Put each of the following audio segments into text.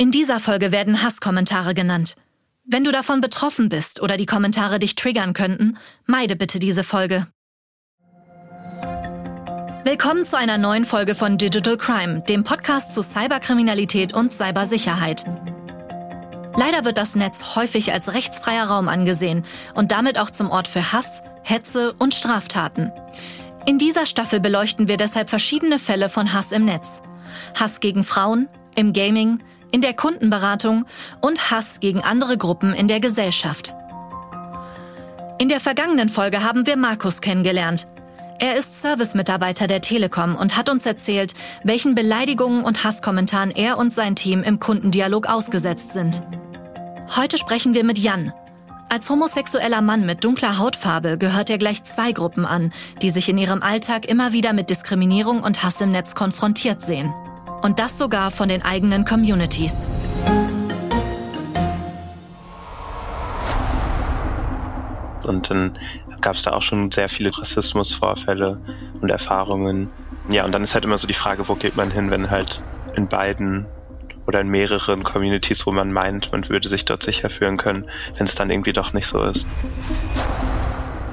In dieser Folge werden Hasskommentare genannt. Wenn du davon betroffen bist oder die Kommentare dich triggern könnten, meide bitte diese Folge. Willkommen zu einer neuen Folge von Digital Crime, dem Podcast zu Cyberkriminalität und Cybersicherheit. Leider wird das Netz häufig als rechtsfreier Raum angesehen und damit auch zum Ort für Hass, Hetze und Straftaten. In dieser Staffel beleuchten wir deshalb verschiedene Fälle von Hass im Netz. Hass gegen Frauen, im Gaming, in der Kundenberatung und Hass gegen andere Gruppen in der Gesellschaft. In der vergangenen Folge haben wir Markus kennengelernt. Er ist Servicemitarbeiter der Telekom und hat uns erzählt, welchen Beleidigungen und Hasskommentaren er und sein Team im Kundendialog ausgesetzt sind. Heute sprechen wir mit Jan. Als homosexueller Mann mit dunkler Hautfarbe gehört er gleich zwei Gruppen an, die sich in ihrem Alltag immer wieder mit Diskriminierung und Hass im Netz konfrontiert sehen. Und das sogar von den eigenen Communities. Und dann gab es da auch schon sehr viele Rassismusvorfälle und Erfahrungen. Ja, und dann ist halt immer so die Frage, wo geht man hin, wenn halt in beiden oder in mehreren Communities, wo man meint, man würde sich dort sicher fühlen können, wenn es dann irgendwie doch nicht so ist.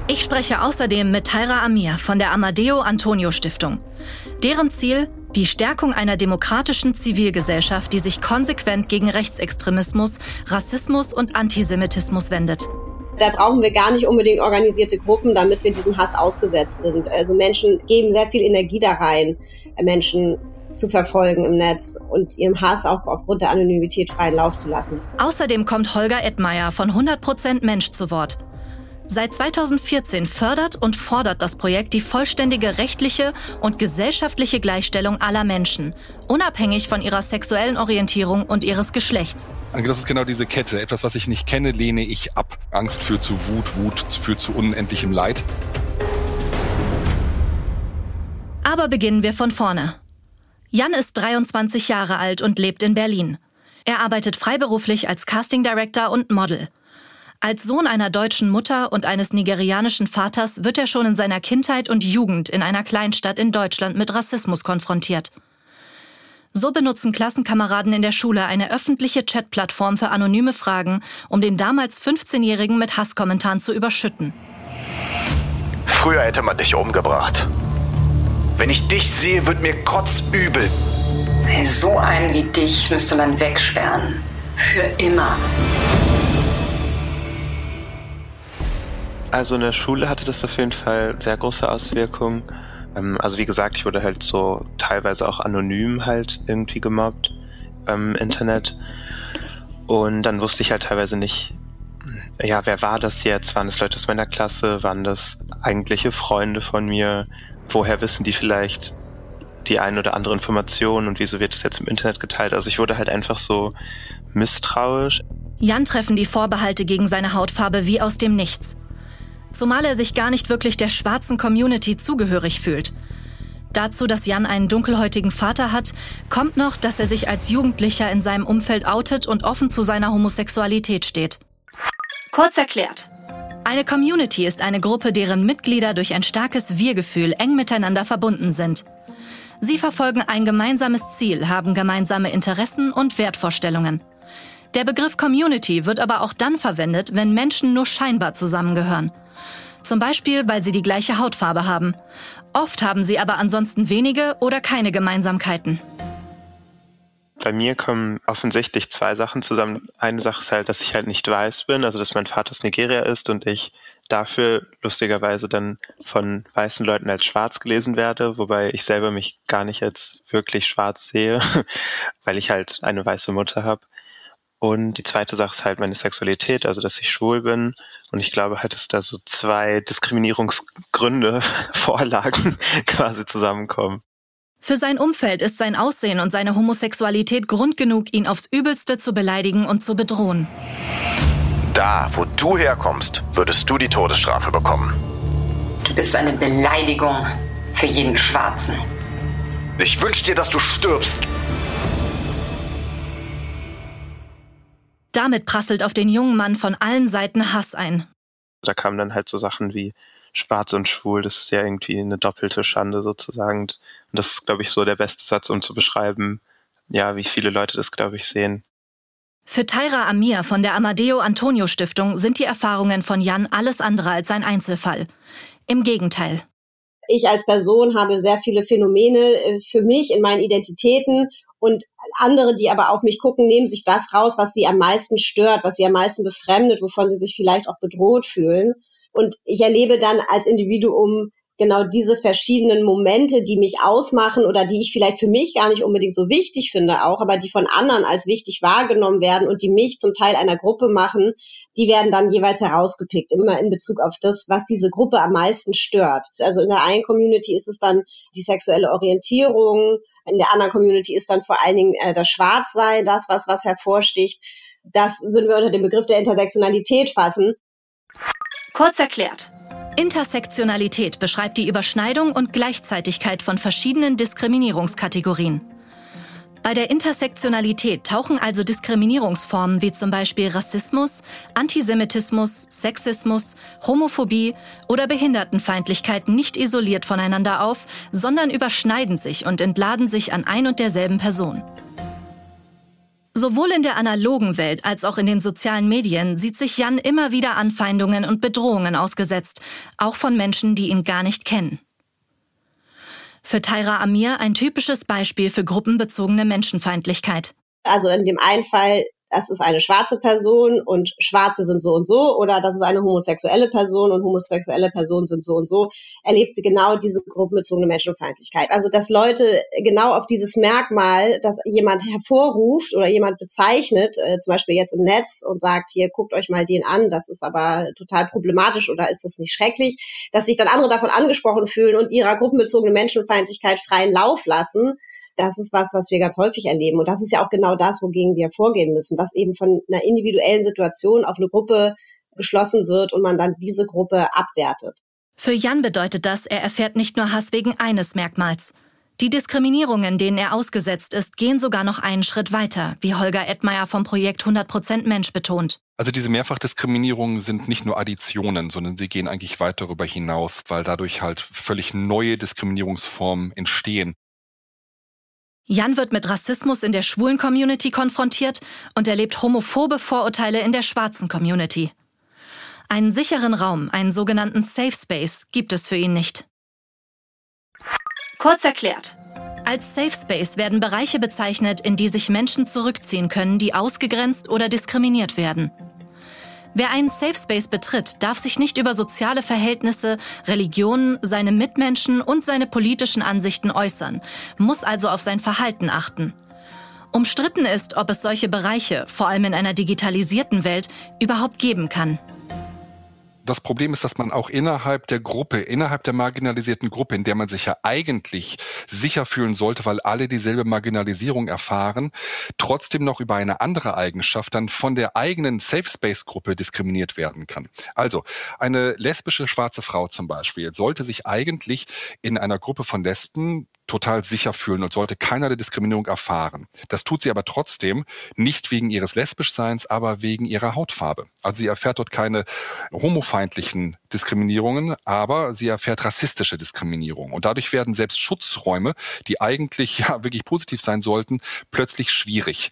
Ich spreche außerdem mit Tyra Amir von der Amadeo Antonio Stiftung. Deren Ziel, die Stärkung einer demokratischen Zivilgesellschaft, die sich konsequent gegen Rechtsextremismus, Rassismus und Antisemitismus wendet. Da brauchen wir gar nicht unbedingt organisierte Gruppen, damit wir diesem Hass ausgesetzt sind. Also Menschen geben sehr viel Energie da rein, Menschen zu verfolgen im Netz und ihrem Hass auch aufgrund der Anonymität freien Lauf zu lassen. Außerdem kommt Holger Edmeier von 100% Mensch zu Wort. Seit 2014 fördert und fordert das Projekt die vollständige rechtliche und gesellschaftliche Gleichstellung aller Menschen, unabhängig von ihrer sexuellen Orientierung und ihres Geschlechts. Das ist genau diese Kette. Etwas, was ich nicht kenne, lehne ich ab. Angst führt zu Wut, Wut führt zu unendlichem Leid. Aber beginnen wir von vorne. Jan ist 23 Jahre alt und lebt in Berlin. Er arbeitet freiberuflich als Casting Director und Model. Als Sohn einer deutschen Mutter und eines nigerianischen Vaters wird er schon in seiner Kindheit und Jugend in einer Kleinstadt in Deutschland mit Rassismus konfrontiert. So benutzen Klassenkameraden in der Schule eine öffentliche Chatplattform für anonyme Fragen, um den damals 15-Jährigen mit Hasskommentaren zu überschütten. Früher hätte man dich umgebracht. Wenn ich dich sehe, wird mir kotzübel. So einen wie dich müsste man wegsperren. Für immer. Also in der Schule hatte das auf jeden Fall sehr große Auswirkungen. Ähm, also wie gesagt, ich wurde halt so teilweise auch anonym halt irgendwie gemobbt beim Internet. Und dann wusste ich halt teilweise nicht, ja, wer war das jetzt? Waren das Leute aus meiner Klasse? Waren das eigentliche Freunde von mir? Woher wissen die vielleicht die ein oder andere Information und wieso wird das jetzt im Internet geteilt? Also ich wurde halt einfach so misstrauisch. Jan treffen die Vorbehalte gegen seine Hautfarbe wie aus dem Nichts zumal er sich gar nicht wirklich der schwarzen Community zugehörig fühlt. Dazu, dass Jan einen dunkelhäutigen Vater hat, kommt noch, dass er sich als Jugendlicher in seinem Umfeld outet und offen zu seiner Homosexualität steht. Kurz erklärt. Eine Community ist eine Gruppe, deren Mitglieder durch ein starkes Wir-Gefühl eng miteinander verbunden sind. Sie verfolgen ein gemeinsames Ziel, haben gemeinsame Interessen und Wertvorstellungen. Der Begriff Community wird aber auch dann verwendet, wenn Menschen nur scheinbar zusammengehören. Zum Beispiel, weil sie die gleiche Hautfarbe haben. Oft haben sie aber ansonsten wenige oder keine Gemeinsamkeiten. Bei mir kommen offensichtlich zwei Sachen zusammen. Eine Sache ist halt, dass ich halt nicht weiß bin, also dass mein Vater aus Nigeria ist und ich dafür lustigerweise dann von weißen Leuten als schwarz gelesen werde, wobei ich selber mich gar nicht als wirklich schwarz sehe, weil ich halt eine weiße Mutter habe. Und die zweite Sache ist halt meine Sexualität, also dass ich schwul bin. Und ich glaube halt, dass da so zwei Diskriminierungsgründe, Vorlagen quasi zusammenkommen. Für sein Umfeld ist sein Aussehen und seine Homosexualität Grund genug, ihn aufs Übelste zu beleidigen und zu bedrohen. Da, wo du herkommst, würdest du die Todesstrafe bekommen. Du bist eine Beleidigung für jeden Schwarzen. Ich wünsche dir, dass du stirbst. Damit prasselt auf den jungen Mann von allen Seiten Hass ein. Da kamen dann halt so Sachen wie schwarz und schwul, das ist ja irgendwie eine doppelte Schande sozusagen. Und das ist, glaube ich, so der beste Satz, um zu beschreiben, ja, wie viele Leute das, glaube ich, sehen. Für Tyra Amir von der Amadeo Antonio Stiftung sind die Erfahrungen von Jan alles andere als ein Einzelfall. Im Gegenteil. Ich als Person habe sehr viele Phänomene äh, für mich in meinen Identitäten und andere, die aber auf mich gucken, nehmen sich das raus, was sie am meisten stört, was sie am meisten befremdet, wovon sie sich vielleicht auch bedroht fühlen. Und ich erlebe dann als Individuum genau diese verschiedenen Momente, die mich ausmachen oder die ich vielleicht für mich gar nicht unbedingt so wichtig finde auch, aber die von anderen als wichtig wahrgenommen werden und die mich zum Teil einer Gruppe machen, die werden dann jeweils herausgepickt, immer in Bezug auf das, was diese Gruppe am meisten stört. Also in der einen Community ist es dann die sexuelle Orientierung, in der anderen Community ist dann vor allen Dingen äh, das Schwarzsein, das, was, was hervorsticht. Das würden wir unter dem Begriff der Intersektionalität fassen. Kurz erklärt. Intersektionalität beschreibt die Überschneidung und Gleichzeitigkeit von verschiedenen Diskriminierungskategorien. Bei der Intersektionalität tauchen also Diskriminierungsformen wie zum Beispiel Rassismus, Antisemitismus, Sexismus, Homophobie oder Behindertenfeindlichkeit nicht isoliert voneinander auf, sondern überschneiden sich und entladen sich an ein und derselben Person. Sowohl in der analogen Welt als auch in den sozialen Medien sieht sich Jan immer wieder Anfeindungen und Bedrohungen ausgesetzt, auch von Menschen, die ihn gar nicht kennen. Für Taira Amir ein typisches Beispiel für gruppenbezogene Menschenfeindlichkeit. Also in dem einen Fall das ist eine schwarze Person und Schwarze sind so und so oder das ist eine homosexuelle Person und homosexuelle Personen sind so und so, erlebt sie genau diese gruppenbezogene Menschenfeindlichkeit. Also dass Leute genau auf dieses Merkmal, dass jemand hervorruft oder jemand bezeichnet, äh, zum Beispiel jetzt im Netz und sagt, hier guckt euch mal den an, das ist aber total problematisch oder ist das nicht schrecklich, dass sich dann andere davon angesprochen fühlen und ihrer gruppenbezogenen Menschenfeindlichkeit freien Lauf lassen das ist was, was wir ganz häufig erleben. Und das ist ja auch genau das, wogegen wir vorgehen müssen, dass eben von einer individuellen Situation auf eine Gruppe geschlossen wird und man dann diese Gruppe abwertet. Für Jan bedeutet das, er erfährt nicht nur Hass wegen eines Merkmals. Die Diskriminierungen, denen er ausgesetzt ist, gehen sogar noch einen Schritt weiter, wie Holger Edmeier vom Projekt 100% Mensch betont. Also diese Mehrfachdiskriminierungen sind nicht nur Additionen, sondern sie gehen eigentlich weit darüber hinaus, weil dadurch halt völlig neue Diskriminierungsformen entstehen. Jan wird mit Rassismus in der schwulen Community konfrontiert und erlebt homophobe Vorurteile in der schwarzen Community. Einen sicheren Raum, einen sogenannten Safe Space, gibt es für ihn nicht. Kurz erklärt. Als Safe Space werden Bereiche bezeichnet, in die sich Menschen zurückziehen können, die ausgegrenzt oder diskriminiert werden. Wer einen Safe Space betritt, darf sich nicht über soziale Verhältnisse, Religionen, seine Mitmenschen und seine politischen Ansichten äußern, muss also auf sein Verhalten achten. Umstritten ist, ob es solche Bereiche, vor allem in einer digitalisierten Welt, überhaupt geben kann das Problem ist, dass man auch innerhalb der Gruppe, innerhalb der marginalisierten Gruppe, in der man sich ja eigentlich sicher fühlen sollte, weil alle dieselbe Marginalisierung erfahren, trotzdem noch über eine andere Eigenschaft dann von der eigenen Safe Space Gruppe diskriminiert werden kann. Also eine lesbische schwarze Frau zum Beispiel sollte sich eigentlich in einer Gruppe von Lesben total sicher fühlen und sollte keinerlei Diskriminierung erfahren. Das tut sie aber trotzdem nicht wegen ihres Lesbischseins, aber wegen ihrer Hautfarbe. Also sie erfährt dort keine homofeindlichen Diskriminierungen, aber sie erfährt rassistische Diskriminierung. Und dadurch werden selbst Schutzräume, die eigentlich ja wirklich positiv sein sollten, plötzlich schwierig.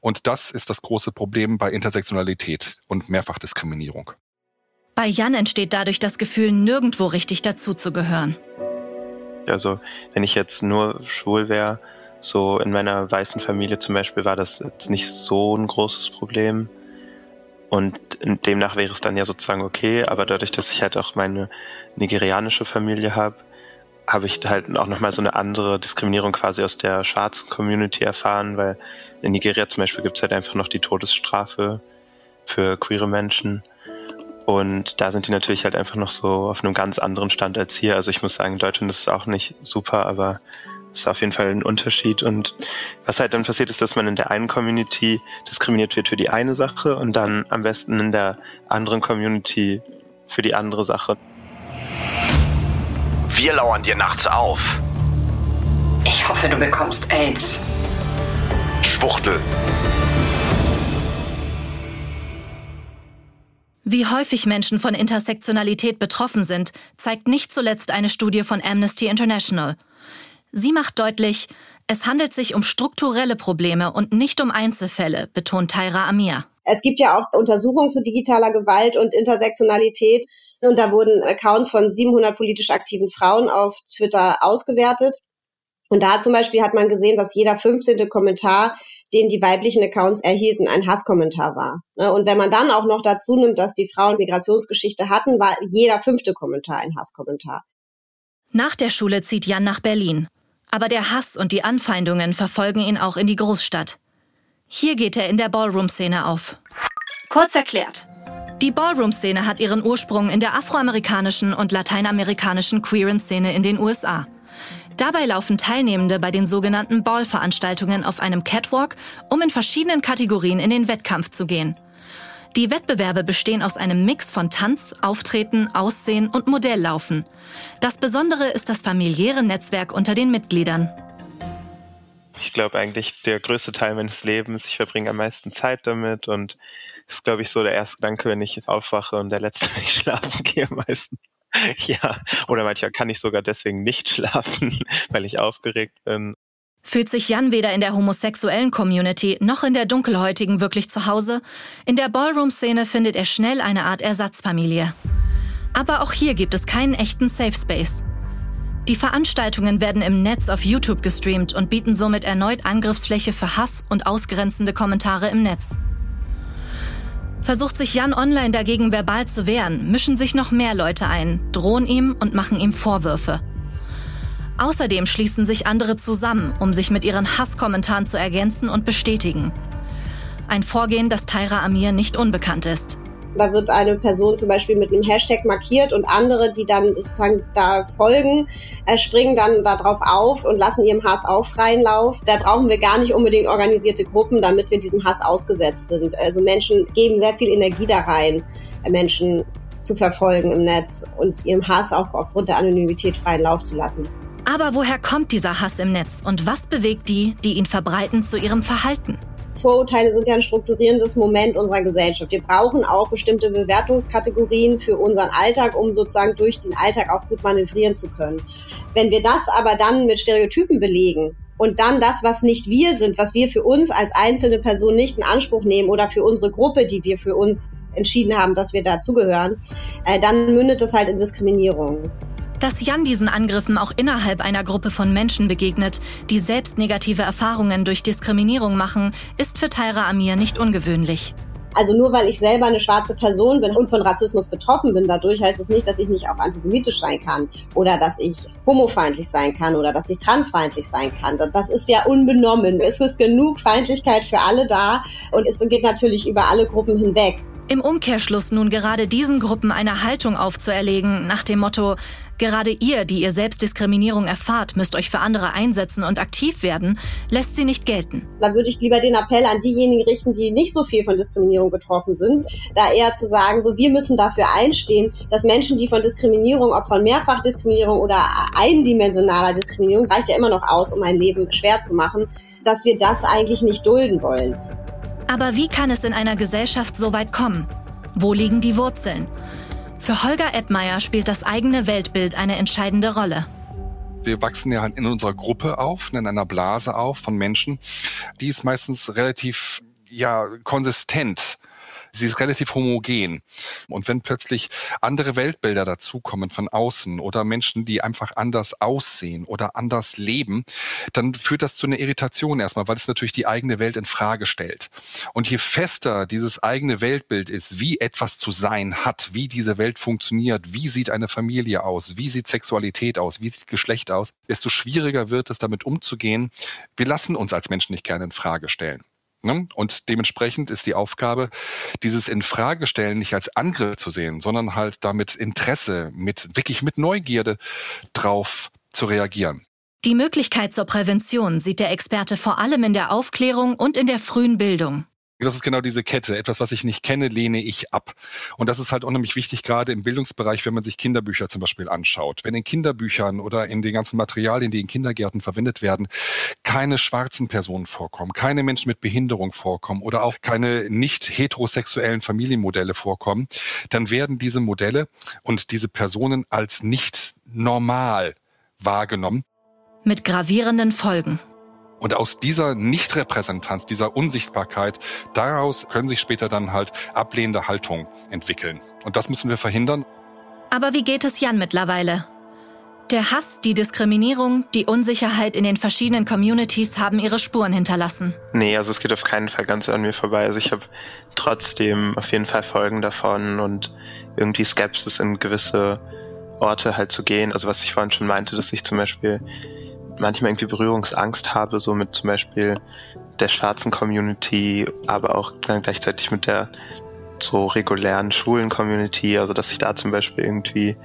Und das ist das große Problem bei Intersektionalität und Mehrfachdiskriminierung. Bei Jan entsteht dadurch das Gefühl, nirgendwo richtig dazuzugehören. Also wenn ich jetzt nur schwul wäre, so in meiner weißen Familie zum Beispiel war das jetzt nicht so ein großes Problem. Und demnach wäre es dann ja sozusagen okay, aber dadurch, dass ich halt auch meine nigerianische Familie habe, habe ich halt auch nochmal so eine andere Diskriminierung quasi aus der schwarzen Community erfahren, weil in Nigeria zum Beispiel gibt es halt einfach noch die Todesstrafe für queere Menschen. Und da sind die natürlich halt einfach noch so auf einem ganz anderen Stand als hier. Also ich muss sagen, in Deutschland ist es auch nicht super, aber es ist auf jeden Fall ein Unterschied. Und was halt dann passiert ist, dass man in der einen Community diskriminiert wird für die eine Sache und dann am besten in der anderen Community für die andere Sache. Wir lauern dir nachts auf. Ich hoffe, du bekommst AIDS. Schwuchtel. Wie häufig Menschen von Intersektionalität betroffen sind, zeigt nicht zuletzt eine Studie von Amnesty International. Sie macht deutlich, es handelt sich um strukturelle Probleme und nicht um Einzelfälle, betont Tyra Amir. Es gibt ja auch Untersuchungen zu digitaler Gewalt und Intersektionalität. Und da wurden Accounts von 700 politisch aktiven Frauen auf Twitter ausgewertet. Und da zum Beispiel hat man gesehen, dass jeder 15. Kommentar, den die weiblichen Accounts erhielten, ein Hasskommentar war. Ne, und wenn man dann auch noch dazu nimmt, dass die Frauen Migrationsgeschichte hatten, war jeder fünfte Kommentar ein Hasskommentar. Nach der Schule zieht Jan nach Berlin. Aber der Hass und die Anfeindungen verfolgen ihn auch in die Großstadt. Hier geht er in der Ballroom-Szene auf. Kurz erklärt. Die Ballroom-Szene hat ihren Ursprung in der afroamerikanischen und lateinamerikanischen queeren Szene in den USA. Dabei laufen Teilnehmende bei den sogenannten Ball-Veranstaltungen auf einem Catwalk, um in verschiedenen Kategorien in den Wettkampf zu gehen. Die Wettbewerbe bestehen aus einem Mix von Tanz, Auftreten, Aussehen und Modelllaufen. Das Besondere ist das familiäre Netzwerk unter den Mitgliedern. Ich glaube eigentlich der größte Teil meines Lebens. Ich verbringe am meisten Zeit damit und das ist, glaube ich, so der erste Gedanke, wenn ich aufwache und der letzte, wenn ich schlafen gehe meistens. Ja, oder manchmal kann ich sogar deswegen nicht schlafen, weil ich aufgeregt bin. Fühlt sich Jan weder in der homosexuellen Community noch in der dunkelhäutigen wirklich zu Hause? In der Ballroom-Szene findet er schnell eine Art Ersatzfamilie. Aber auch hier gibt es keinen echten Safe Space. Die Veranstaltungen werden im Netz auf YouTube gestreamt und bieten somit erneut Angriffsfläche für Hass und ausgrenzende Kommentare im Netz. Versucht sich Jan online dagegen verbal zu wehren, mischen sich noch mehr Leute ein, drohen ihm und machen ihm Vorwürfe. Außerdem schließen sich andere zusammen, um sich mit ihren Hasskommentaren zu ergänzen und bestätigen. Ein Vorgehen, das Tyra Amir nicht unbekannt ist. Da wird eine Person zum Beispiel mit einem Hashtag markiert und andere, die dann sozusagen da folgen, äh, springen dann darauf auf und lassen ihrem Hass auch freien Lauf. Da brauchen wir gar nicht unbedingt organisierte Gruppen, damit wir diesem Hass ausgesetzt sind. Also Menschen geben sehr viel Energie da rein, äh, Menschen zu verfolgen im Netz und ihrem Hass auch aufgrund der Anonymität freien Lauf zu lassen. Aber woher kommt dieser Hass im Netz und was bewegt die, die ihn verbreiten, zu ihrem Verhalten? Vorurteile sind ja ein strukturierendes Moment unserer Gesellschaft. Wir brauchen auch bestimmte Bewertungskategorien für unseren Alltag, um sozusagen durch den Alltag auch gut manövrieren zu können. Wenn wir das aber dann mit Stereotypen belegen, und dann das, was nicht wir sind, was wir für uns als einzelne Person nicht in Anspruch nehmen oder für unsere Gruppe, die wir für uns entschieden haben, dass wir dazugehören, äh, dann mündet das halt in Diskriminierung. Dass Jan diesen Angriffen auch innerhalb einer Gruppe von Menschen begegnet, die selbst negative Erfahrungen durch Diskriminierung machen, ist für Tyra Amir nicht ungewöhnlich. Also nur weil ich selber eine schwarze Person bin und von Rassismus betroffen bin dadurch, heißt es nicht, dass ich nicht auch antisemitisch sein kann oder dass ich homofeindlich sein kann oder dass ich transfeindlich sein kann. Das ist ja unbenommen. Es ist genug Feindlichkeit für alle da und es geht natürlich über alle Gruppen hinweg. Im Umkehrschluss nun gerade diesen Gruppen eine Haltung aufzuerlegen, nach dem Motto, gerade ihr, die ihr Selbstdiskriminierung erfahrt, müsst euch für andere einsetzen und aktiv werden, lässt sie nicht gelten. Da würde ich lieber den Appell an diejenigen richten, die nicht so viel von Diskriminierung betroffen sind, da eher zu sagen, so wir müssen dafür einstehen, dass Menschen, die von Diskriminierung, ob von Mehrfachdiskriminierung oder eindimensionaler Diskriminierung, reicht ja immer noch aus, um ein Leben schwer zu machen, dass wir das eigentlich nicht dulden wollen. Aber wie kann es in einer Gesellschaft so weit kommen? Wo liegen die Wurzeln? Für Holger Edmeier spielt das eigene Weltbild eine entscheidende Rolle. Wir wachsen ja in unserer Gruppe auf, in einer Blase auf von Menschen. Die ist meistens relativ ja konsistent sie ist relativ homogen. Und wenn plötzlich andere Weltbilder dazukommen von außen oder Menschen, die einfach anders aussehen oder anders leben, dann führt das zu einer Irritation erstmal, weil es natürlich die eigene Welt in Frage stellt. Und je fester dieses eigene Weltbild ist, wie etwas zu sein hat, wie diese Welt funktioniert, wie sieht eine Familie aus, wie sieht Sexualität aus, wie sieht Geschlecht aus, desto schwieriger wird es damit umzugehen. Wir lassen uns als Menschen nicht gerne in Frage stellen. Ne? Und dementsprechend ist die Aufgabe, dieses Infragestellen nicht als Angriff zu sehen, sondern halt damit Interesse, mit wirklich mit Neugierde drauf zu reagieren. Die Möglichkeit zur Prävention sieht der Experte vor allem in der Aufklärung und in der frühen Bildung. Das ist genau diese Kette. Etwas, was ich nicht kenne, lehne ich ab. Und das ist halt unheimlich wichtig, gerade im Bildungsbereich, wenn man sich Kinderbücher zum Beispiel anschaut. Wenn in Kinderbüchern oder in den ganzen Materialien, die in Kindergärten verwendet werden, keine schwarzen Personen vorkommen, keine Menschen mit Behinderung vorkommen oder auch keine nicht heterosexuellen Familienmodelle vorkommen, dann werden diese Modelle und diese Personen als nicht normal wahrgenommen. Mit gravierenden Folgen. Und aus dieser Nichtrepräsentanz, dieser Unsichtbarkeit, daraus können sich später dann halt ablehnende Haltungen entwickeln. Und das müssen wir verhindern. Aber wie geht es Jan mittlerweile? Der Hass, die Diskriminierung, die Unsicherheit in den verschiedenen Communities haben ihre Spuren hinterlassen. Nee, also es geht auf keinen Fall ganz an mir vorbei. Also ich habe trotzdem auf jeden Fall Folgen davon und irgendwie Skepsis in gewisse Orte halt zu gehen. Also was ich vorhin schon meinte, dass ich zum Beispiel manchmal irgendwie Berührungsangst habe, so mit zum Beispiel der schwarzen Community, aber auch dann gleichzeitig mit der so regulären Schulen-Community. Also dass ich da zum Beispiel irgendwie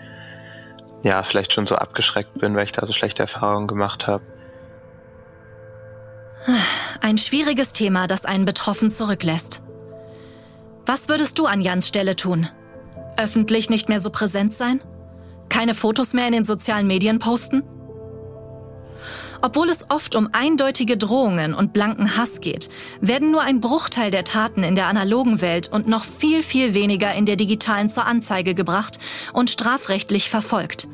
ja vielleicht schon so abgeschreckt bin, weil ich da so schlechte Erfahrungen gemacht habe. Ein schwieriges Thema, das einen betroffen zurücklässt. Was würdest du an Jans Stelle tun? Öffentlich nicht mehr so präsent sein? Keine Fotos mehr in den sozialen Medien posten? Obwohl es oft um eindeutige Drohungen und blanken Hass geht, werden nur ein Bruchteil der Taten in der analogen Welt und noch viel, viel weniger in der digitalen zur Anzeige gebracht und strafrechtlich verfolgt.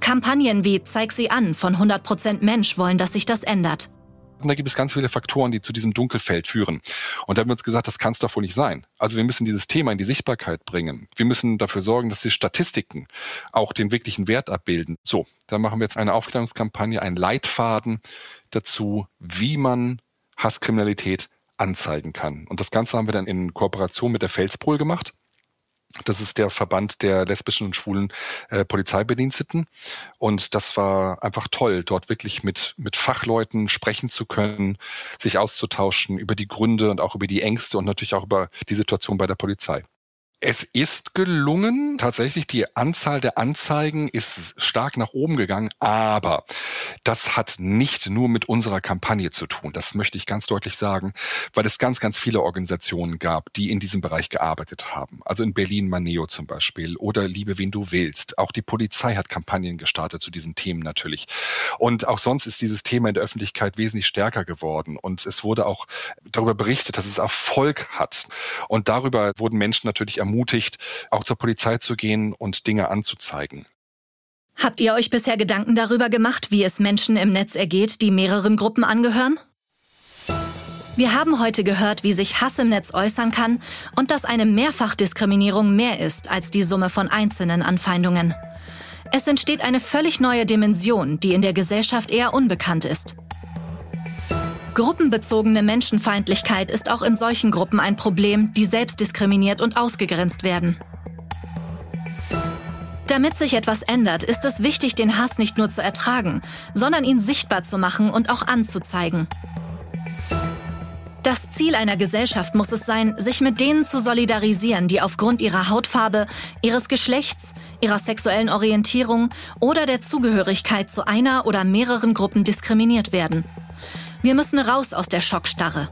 Kampagnen wie Zeig sie an von 100% Mensch wollen, dass sich das ändert. Und da gibt es ganz viele Faktoren, die zu diesem Dunkelfeld führen. Und da haben wir uns gesagt, das kann es doch wohl nicht sein. Also wir müssen dieses Thema in die Sichtbarkeit bringen. Wir müssen dafür sorgen, dass die Statistiken auch den wirklichen Wert abbilden. So, da machen wir jetzt eine Aufklärungskampagne, einen Leitfaden dazu, wie man Hasskriminalität anzeigen kann. Und das Ganze haben wir dann in Kooperation mit der Felsbrühl gemacht. Das ist der Verband der lesbischen und schwulen äh, Polizeibediensteten. Und das war einfach toll, dort wirklich mit, mit Fachleuten sprechen zu können, sich auszutauschen über die Gründe und auch über die Ängste und natürlich auch über die Situation bei der Polizei. Es ist gelungen, tatsächlich die Anzahl der Anzeigen ist stark nach oben gegangen, aber das hat nicht nur mit unserer Kampagne zu tun. Das möchte ich ganz deutlich sagen, weil es ganz, ganz viele Organisationen gab, die in diesem Bereich gearbeitet haben. Also in Berlin Maneo zum Beispiel oder Liebe, wen du willst. Auch die Polizei hat Kampagnen gestartet zu diesen Themen natürlich. Und auch sonst ist dieses Thema in der Öffentlichkeit wesentlich stärker geworden. Und es wurde auch darüber berichtet, dass es Erfolg hat. Und darüber wurden Menschen natürlich ermutigt, auch zur Polizei zu gehen und Dinge anzuzeigen. Habt ihr euch bisher Gedanken darüber gemacht, wie es Menschen im Netz ergeht, die mehreren Gruppen angehören? Wir haben heute gehört, wie sich Hass im Netz äußern kann und dass eine Mehrfachdiskriminierung mehr ist als die Summe von einzelnen Anfeindungen. Es entsteht eine völlig neue Dimension, die in der Gesellschaft eher unbekannt ist. Gruppenbezogene Menschenfeindlichkeit ist auch in solchen Gruppen ein Problem, die selbst diskriminiert und ausgegrenzt werden. Damit sich etwas ändert, ist es wichtig, den Hass nicht nur zu ertragen, sondern ihn sichtbar zu machen und auch anzuzeigen. Das Ziel einer Gesellschaft muss es sein, sich mit denen zu solidarisieren, die aufgrund ihrer Hautfarbe, ihres Geschlechts, ihrer sexuellen Orientierung oder der Zugehörigkeit zu einer oder mehreren Gruppen diskriminiert werden. Wir müssen raus aus der Schockstarre.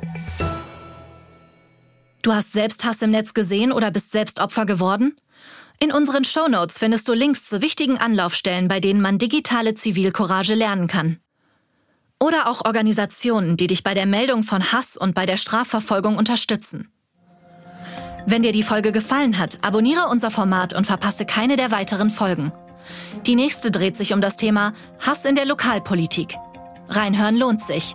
Du hast selbst Hass im Netz gesehen oder bist selbst Opfer geworden? In unseren Shownotes findest du Links zu wichtigen Anlaufstellen, bei denen man digitale Zivilcourage lernen kann. Oder auch Organisationen, die dich bei der Meldung von Hass und bei der Strafverfolgung unterstützen. Wenn dir die Folge gefallen hat, abonniere unser Format und verpasse keine der weiteren Folgen. Die nächste dreht sich um das Thema Hass in der Lokalpolitik. Reinhören lohnt sich.